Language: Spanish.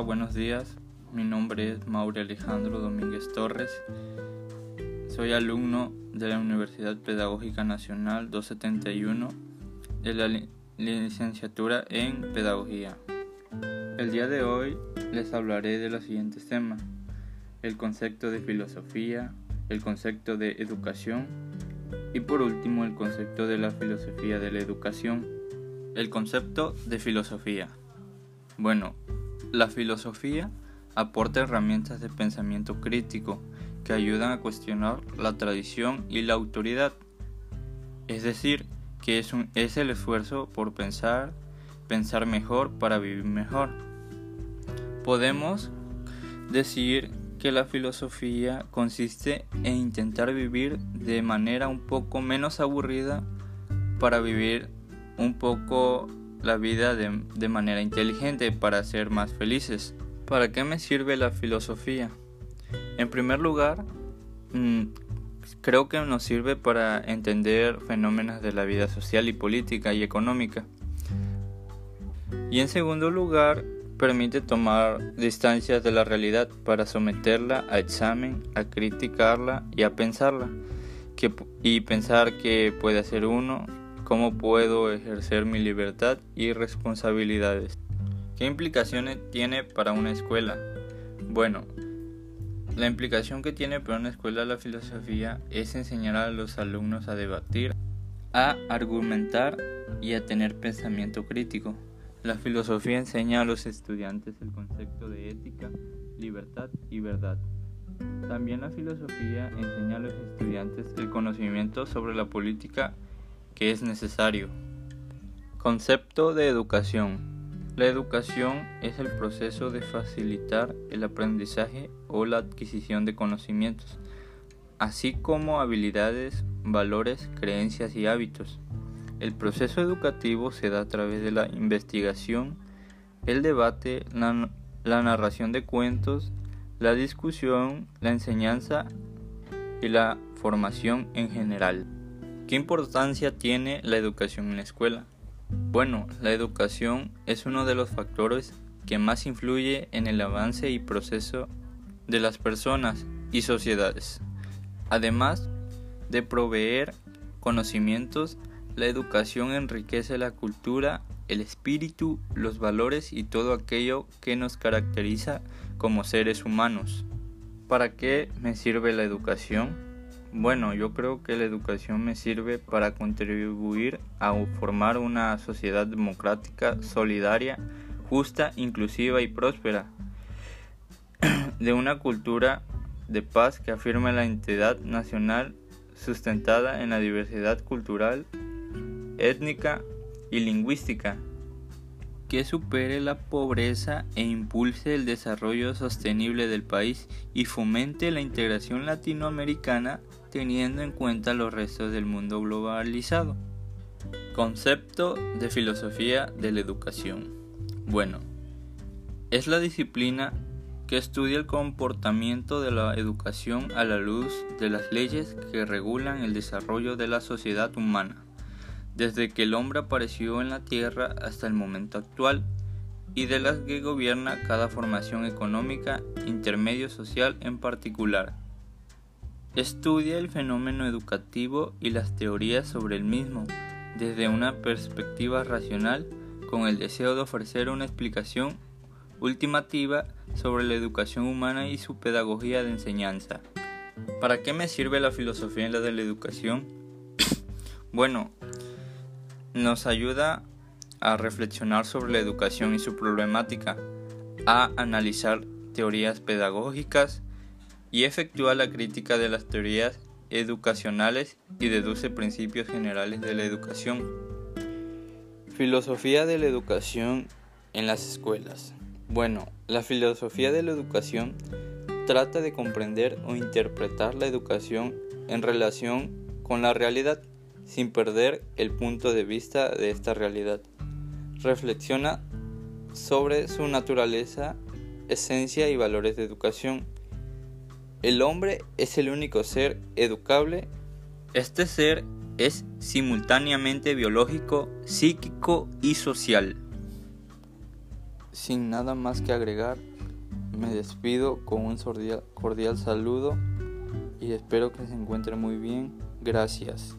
Hola, buenos días. Mi nombre es Maure Alejandro Domínguez Torres. Soy alumno de la Universidad Pedagógica Nacional 271 de la licenciatura en Pedagogía. El día de hoy les hablaré de los siguientes temas. El concepto de filosofía, el concepto de educación y por último el concepto de la filosofía de la educación. El concepto de filosofía. Bueno, la filosofía aporta herramientas de pensamiento crítico que ayudan a cuestionar la tradición y la autoridad. Es decir, que es, es el esfuerzo por pensar, pensar mejor para vivir mejor. Podemos decir que la filosofía consiste en intentar vivir de manera un poco menos aburrida para vivir un poco la vida de, manera inteligente para ser más felices. ¿Para qué me sirve la filosofía? En primer lugar, mm, creo que nos sirve para entender fenómenos de la vida social y política y económica. Y en segundo lugar, permite tomar distancias de la realidad para someterla a examen, a criticarla y a pensarla. y pensar que puede hacer uno ¿Cómo puedo ejercer mi libertad y responsabilidades? ¿Qué implicaciones tiene para una escuela? Bueno, la implicación que tiene para una escuela la filosofía es enseñar a los alumnos a debatir, a argumentar y a tener pensamiento crítico. La filosofía enseña a los estudiantes el concepto de ética, libertad y verdad. También la filosofía enseña a los estudiantes el conocimiento sobre la política que es necesario. Concepto de educación. La educación es el proceso de facilitar el aprendizaje o la adquisición de conocimientos, así como habilidades, valores, creencias y hábitos. El proceso educativo se da a través de la investigación, el debate, la, la narración de cuentos, la discusión, la enseñanza y la formación en general. ¿Qué importancia tiene la educación en la escuela? Bueno, la educación es uno de los factores que más influye en el avance y proceso de las personas y sociedades. Además de proveer conocimientos, la educación enriquece la cultura, el espíritu, los valores y todo aquello que nos caracteriza como seres humanos. ¿Para qué me sirve la educación? Bueno, yo creo que la educación me sirve para contribuir a formar una sociedad democrática, solidaria, justa, inclusiva y próspera, de una cultura de paz que afirme la identidad nacional sustentada en la diversidad cultural, étnica y lingüística, que supere la pobreza e impulse el desarrollo sostenible del país y fomente la integración latinoamericana teniendo en cuenta los restos del mundo globalizado. Concepto de filosofía de la educación. Bueno, es la disciplina que estudia el comportamiento de la educación a la luz de las leyes que regulan el desarrollo de la sociedad humana, desde que el hombre apareció en la Tierra hasta el momento actual, y de las que gobierna cada formación económica, intermedio social en particular. Estudia el fenómeno educativo y las teorías sobre el mismo desde una perspectiva racional con el deseo de ofrecer una explicación ultimativa sobre la educación humana y su pedagogía de enseñanza. ¿Para qué me sirve la filosofía en la de la educación? bueno, nos ayuda a reflexionar sobre la educación y su problemática, a analizar teorías pedagógicas, y efectúa la crítica de las teorías educacionales y deduce principios generales de la educación. Filosofía de la educación en las escuelas. Bueno, la filosofía de la educación trata de comprender o interpretar la educación en relación con la realidad sin perder el punto de vista de esta realidad. Reflexiona sobre su naturaleza, esencia y valores de educación el hombre es el único ser educable. Este ser es simultáneamente biológico, psíquico y social. Sin nada más que agregar, me despido con un cordial saludo y espero que se encuentre muy bien. Gracias.